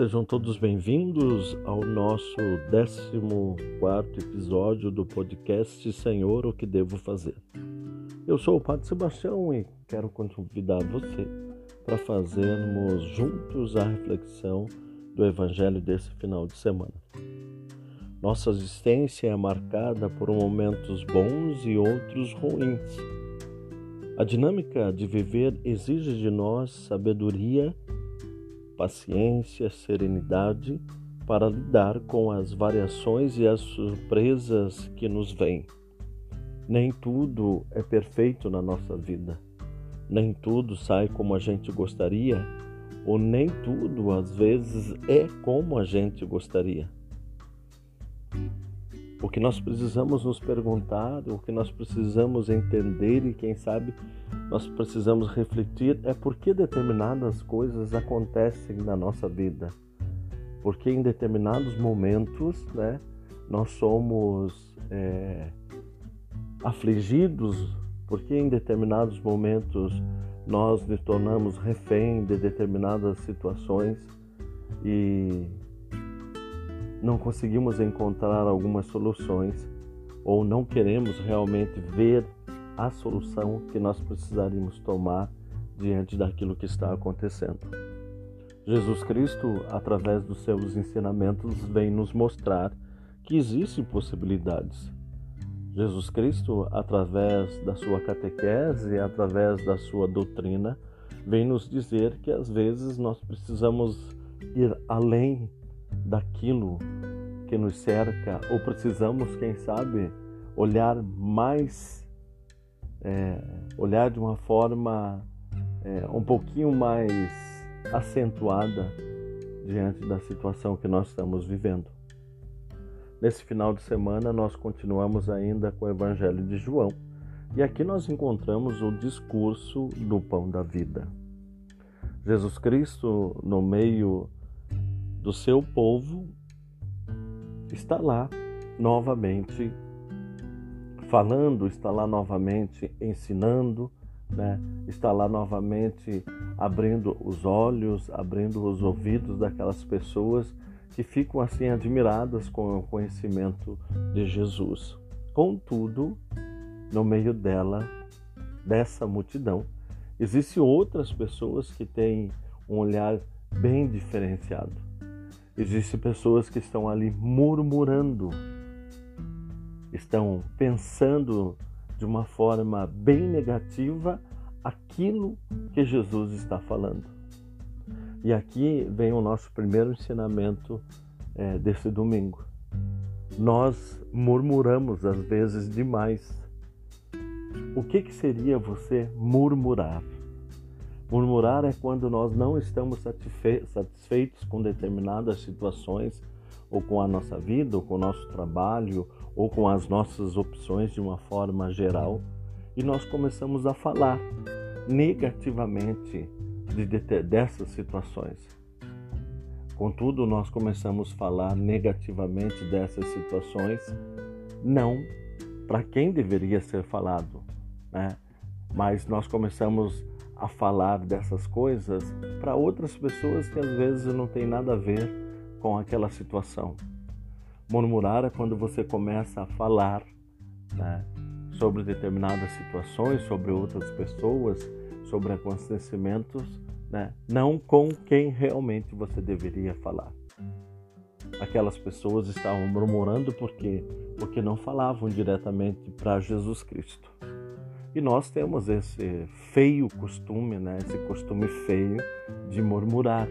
Sejam todos bem-vindos ao nosso 14 episódio do podcast Senhor, o que devo fazer? Eu sou o Padre Sebastião e quero convidar você para fazermos juntos a reflexão do Evangelho desse final de semana. Nossa existência é marcada por momentos bons e outros ruins. A dinâmica de viver exige de nós sabedoria paciência, serenidade para lidar com as variações e as surpresas que nos vêm. Nem tudo é perfeito na nossa vida. Nem tudo sai como a gente gostaria, ou nem tudo às vezes é como a gente gostaria. O que nós precisamos nos perguntar, o que nós precisamos entender e, quem sabe, nós precisamos refletir é por que determinadas coisas acontecem na nossa vida. Porque em determinados momentos, né, nós somos é, afligidos, porque em determinados momentos nós nos tornamos refém de determinadas situações e não conseguimos encontrar algumas soluções ou não queremos realmente ver a solução que nós precisaríamos tomar diante daquilo que está acontecendo. Jesus Cristo, através dos seus ensinamentos, vem nos mostrar que existem possibilidades. Jesus Cristo, através da sua catequese, através da sua doutrina, vem nos dizer que às vezes nós precisamos ir além daquilo que nos cerca, ou precisamos, quem sabe, olhar mais, é, olhar de uma forma é, um pouquinho mais acentuada diante da situação que nós estamos vivendo. Nesse final de semana, nós continuamos ainda com o Evangelho de João e aqui nós encontramos o discurso do pão da vida. Jesus Cristo, no meio do seu povo está lá novamente falando, está lá novamente ensinando, né? está lá novamente abrindo os olhos, abrindo os ouvidos daquelas pessoas que ficam assim admiradas com o conhecimento de Jesus. Contudo, no meio dela, dessa multidão, existem outras pessoas que têm um olhar bem diferenciado Existem pessoas que estão ali murmurando, estão pensando de uma forma bem negativa aquilo que Jesus está falando. E aqui vem o nosso primeiro ensinamento é, desse domingo. Nós murmuramos às vezes demais. O que, que seria você murmurar? Murmurar é quando nós não estamos satisfeitos com determinadas situações, ou com a nossa vida, ou com o nosso trabalho, ou com as nossas opções de uma forma geral, e nós começamos a falar negativamente de, dessas situações. Contudo, nós começamos a falar negativamente dessas situações, não para quem deveria ser falado, né? mas nós começamos a falar dessas coisas para outras pessoas que às vezes não tem nada a ver com aquela situação. Murmurar é quando você começa a falar né, sobre determinadas situações, sobre outras pessoas, sobre acontecimentos, né, não com quem realmente você deveria falar. Aquelas pessoas estavam murmurando porque porque não falavam diretamente para Jesus Cristo. E nós temos esse feio costume, né? esse costume feio de murmurar.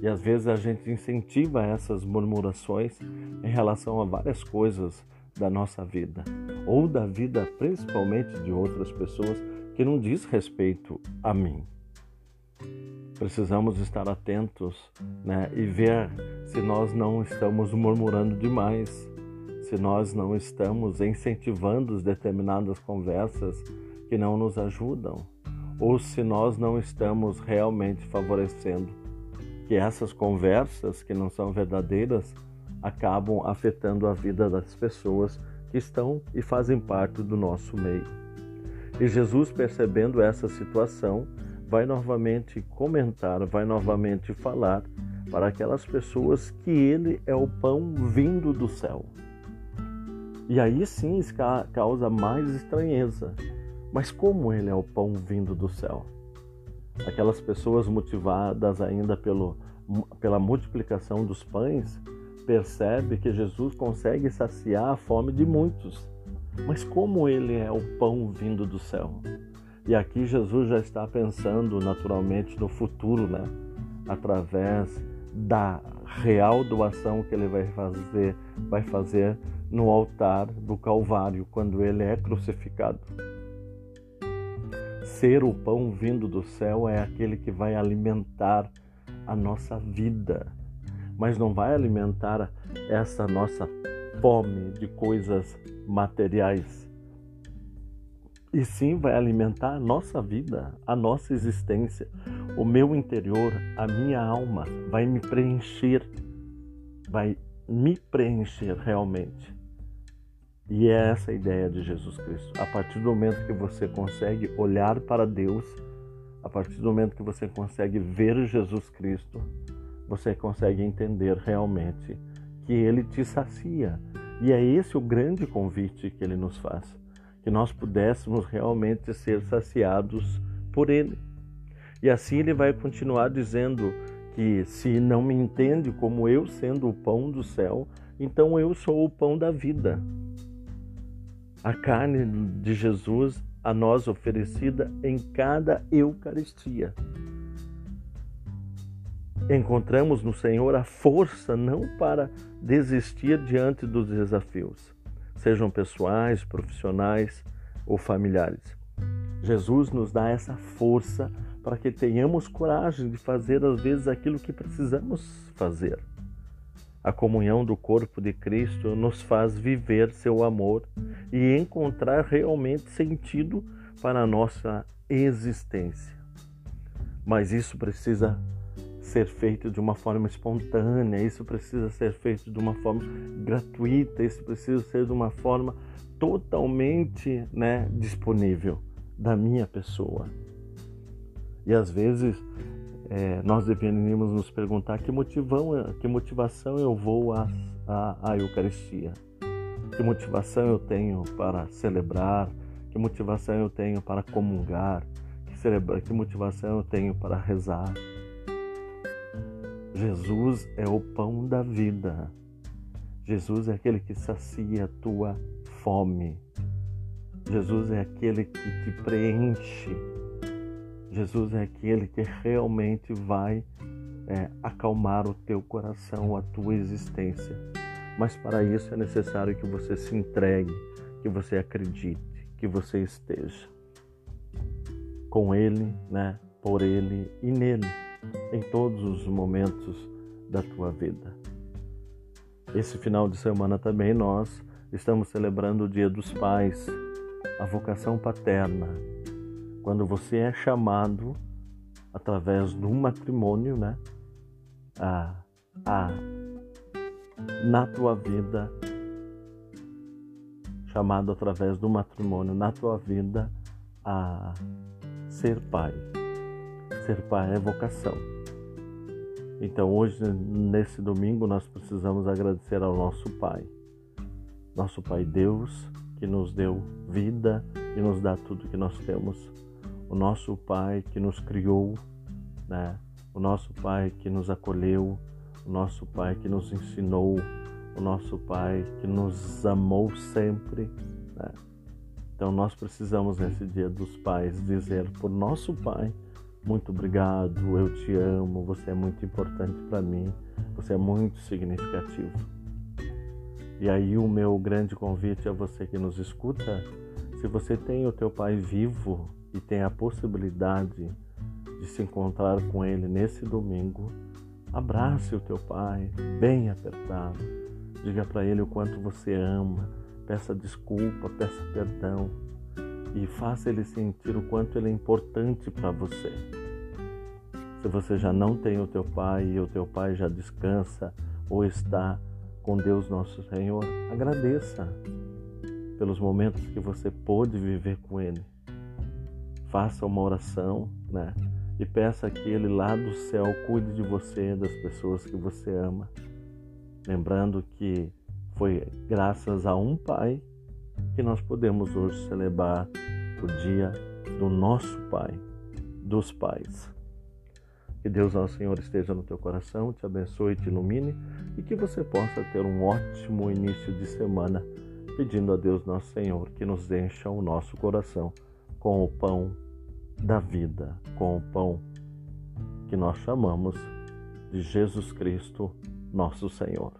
E às vezes a gente incentiva essas murmurações em relação a várias coisas da nossa vida, ou da vida principalmente de outras pessoas que não diz respeito a mim. Precisamos estar atentos né, e ver se nós não estamos murmurando demais se nós não estamos incentivando determinadas conversas que não nos ajudam, ou se nós não estamos realmente favorecendo que essas conversas que não são verdadeiras acabam afetando a vida das pessoas que estão e fazem parte do nosso meio. E Jesus, percebendo essa situação, vai novamente comentar, vai novamente falar para aquelas pessoas que ele é o pão vindo do céu. E aí sim isso causa mais estranheza. Mas como ele é o pão vindo do céu? Aquelas pessoas motivadas ainda pelo, pela multiplicação dos pães percebe que Jesus consegue saciar a fome de muitos. Mas como ele é o pão vindo do céu? E aqui Jesus já está pensando naturalmente no futuro, né? Através da real doação que ele vai fazer, vai fazer no altar do Calvário quando ele é crucificado. Ser o pão vindo do céu é aquele que vai alimentar a nossa vida, mas não vai alimentar essa nossa fome de coisas materiais e sim vai alimentar a nossa vida, a nossa existência, o meu interior, a minha alma, vai me preencher, vai me preencher realmente. E é essa a ideia de Jesus Cristo. A partir do momento que você consegue olhar para Deus, a partir do momento que você consegue ver Jesus Cristo, você consegue entender realmente que Ele te sacia. E é esse o grande convite que Ele nos faz que nós pudéssemos realmente ser saciados por Ele. E assim ele vai continuar dizendo que se não me entende como eu sendo o pão do céu, então eu sou o pão da vida. A carne de Jesus a nós oferecida em cada Eucaristia. Encontramos no Senhor a força não para desistir diante dos desafios, sejam pessoais, profissionais ou familiares. Jesus nos dá essa força para que tenhamos coragem de fazer às vezes aquilo que precisamos fazer. A comunhão do corpo de Cristo nos faz viver seu amor e encontrar realmente sentido para a nossa existência. Mas isso precisa ser feito de uma forma espontânea, isso precisa ser feito de uma forma gratuita, isso precisa ser de uma forma totalmente né, disponível da minha pessoa. E às vezes é, nós deveríamos nos perguntar que, motivão, que motivação eu vou à, à, Eucaristia, que motivação eu tenho para celebrar, que motivação eu tenho para comungar, que, celebra, que motivação eu tenho para rezar. Jesus é o pão da vida. Jesus é aquele que sacia a tua fome. Jesus é aquele que te preenche. Jesus é aquele que realmente vai é, acalmar o teu coração, a tua existência. Mas para isso é necessário que você se entregue, que você acredite, que você esteja com Ele, né? por Ele e nele em todos os momentos da tua vida. Esse final de semana também nós estamos celebrando o Dia dos Pais, a vocação paterna. Quando você é chamado através do matrimônio, né, a, a na tua vida, chamado através do matrimônio na tua vida a ser pai. Ser pai é vocação. Então, hoje, nesse domingo, nós precisamos agradecer ao nosso Pai. Nosso Pai Deus, que nos deu vida e nos dá tudo que nós temos. O nosso Pai que nos criou, né? o nosso Pai que nos acolheu, o nosso Pai que nos ensinou, o nosso Pai que nos amou sempre. Né? Então, nós precisamos, nesse Dia dos Pais, dizer por nosso Pai muito obrigado, eu te amo, você é muito importante para mim, você é muito significativo. E aí o meu grande convite a você que nos escuta, se você tem o teu pai vivo e tem a possibilidade de se encontrar com ele nesse domingo, abrace o teu pai bem apertado. Diga para ele o quanto você ama, peça desculpa, peça perdão e faça ele sentir o quanto ele é importante para você. Se você já não tem o teu pai e o teu pai já descansa ou está com Deus nosso Senhor, agradeça pelos momentos que você pôde viver com Ele. Faça uma oração, né? e peça que Ele lá do céu cuide de você, das pessoas que você ama. Lembrando que foi graças a um Pai que nós podemos hoje celebrar o dia do nosso Pai, dos pais. Que Deus, nosso Senhor, esteja no teu coração, te abençoe, te ilumine e que você possa ter um ótimo início de semana, pedindo a Deus, nosso Senhor, que nos encha o nosso coração com o pão da vida, com o pão que nós chamamos de Jesus Cristo, nosso Senhor.